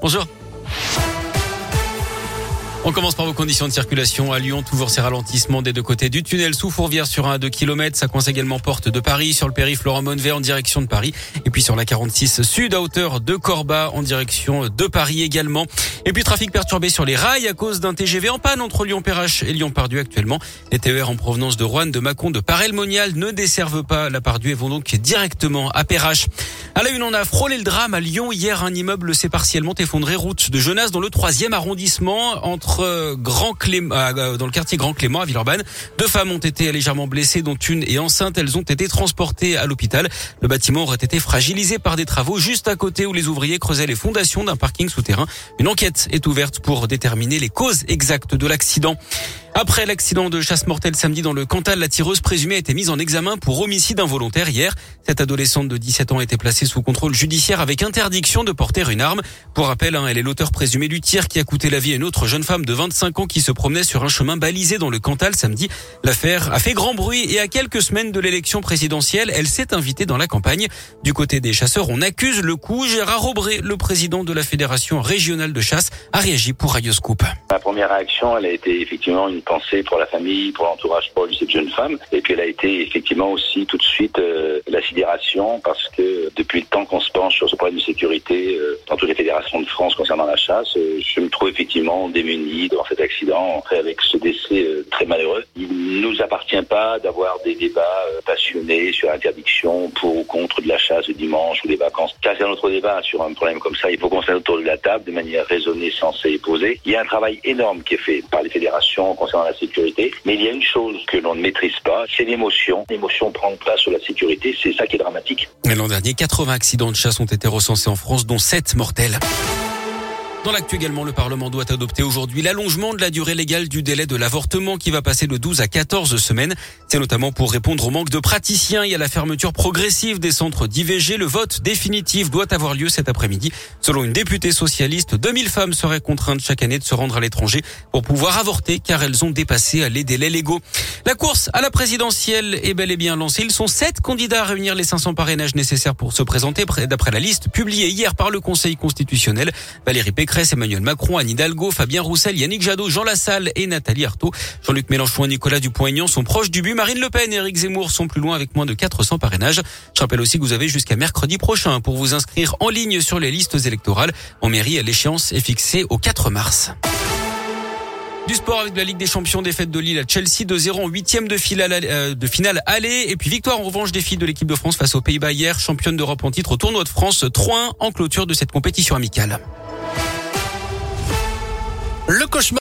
Bonjour. On commence par vos conditions de circulation à Lyon. Toujours ces ralentissements des deux côtés du tunnel sous Fourvière sur un à 2 km. Ça coince également porte de Paris sur le périph' Laurent Monnevet en direction de Paris. Et puis sur la 46 sud à hauteur de Corba en direction de Paris également. Et puis trafic perturbé sur les rails à cause d'un TGV en panne entre Lyon-Perrache et Lyon-Pardieu actuellement. Les TER en provenance de Rouen, de Mâcon, de Paray-le-Monial ne desservent pas la Pardieu et vont donc directement à Perrache. À la une, on a frôlé le drame à Lyon. Hier, un immeuble s'est partiellement effondré route de Genasse dans le troisième arrondissement entre euh, Grand Clément, euh, dans le quartier Grand Clément à Villeurbanne. Deux femmes ont été légèrement blessées, dont une est enceinte. Elles ont été transportées à l'hôpital. Le bâtiment aurait été fragilisé par des travaux juste à côté où les ouvriers creusaient les fondations d'un parking souterrain. Une enquête est ouverte pour déterminer les causes exactes de l'accident. Après l'accident de chasse mortelle samedi dans le Cantal, la tireuse présumée a été mise en examen pour homicide involontaire hier. Cette adolescente de 17 ans a été placée sous contrôle judiciaire avec interdiction de porter une arme. Pour rappel, hein, elle est l'auteur présumé du tir qui a coûté la vie à une autre jeune femme de 25 ans qui se promenait sur un chemin balisé dans le Cantal samedi. L'affaire a fait grand bruit et à quelques semaines de l'élection présidentielle, elle s'est invitée dans la campagne. Du côté des chasseurs, on accuse le coup. Gérard Aubré, le président de la Fédération régionale de chasse, a réagi pour Radio Scoop. Ma première réaction, elle a été effectivement une pensée pour la famille, pour l'entourage proche de cette jeune femme. Et puis elle a été effectivement aussi tout de suite euh, la sidération parce que depuis le temps qu'on se penche sur ce problème de sécurité euh, dans toutes les fédérations de France concernant la chasse, euh, je me trouve effectivement démuni dans cet accident avec ce décès euh, très malheureux. Il ne nous appartient pas d'avoir des débats euh, passionnés sur l'interdiction pour ou contre de la chasse le dimanche ou des vacances. Ça c'est un autre débat sur un problème comme ça. Il faut qu'on s'aille autour de la table de manière raisonnée, sensée et posée. Il y a un travail énorme qui est fait par les fédérations concernant la sécurité, mais il y a une chose que l'on ne maîtrise pas, c'est l'émotion. L'émotion prend place sur la sécurité, c'est ça qui est dramatique. L'an dernier, 80 accidents de chasse ont été recensés en France, dont 7 mortels. Dans l'actu également, le Parlement doit adopter aujourd'hui l'allongement de la durée légale du délai de l'avortement qui va passer de 12 à 14 semaines. C'est notamment pour répondre au manque de praticiens et à la fermeture progressive des centres d'IVG. Le vote définitif doit avoir lieu cet après-midi. Selon une députée socialiste, 2000 femmes seraient contraintes chaque année de se rendre à l'étranger pour pouvoir avorter car elles ont dépassé les délais légaux. La course à la présidentielle est bel et bien lancée. Ils sont sept candidats à réunir les 500 parrainages nécessaires pour se présenter d'après la liste publiée hier par le Conseil constitutionnel. Valérie Pécresse, Emmanuel Macron, Anne Hidalgo, Fabien Roussel, Yannick Jadot, Jean Lassalle et Nathalie Arthaud. Jean-Luc Mélenchon et Nicolas Dupont-Aignan sont proches du but. Marine Le Pen et Éric Zemmour sont plus loin avec moins de 400 parrainages. Je rappelle aussi que vous avez jusqu'à mercredi prochain pour vous inscrire en ligne sur les listes électorales. En mairie, l'échéance est fixée au 4 mars. Du sport avec la Ligue des Champions, défaite de Lille à Chelsea 2-0 en huitième de finale, euh, de finale aller. Et puis victoire en revanche des filles de l'équipe de France face aux Pays-Bas hier, championne d'Europe en titre au tournoi de France 3-1 en clôture de cette compétition amicale. Le cauchemar.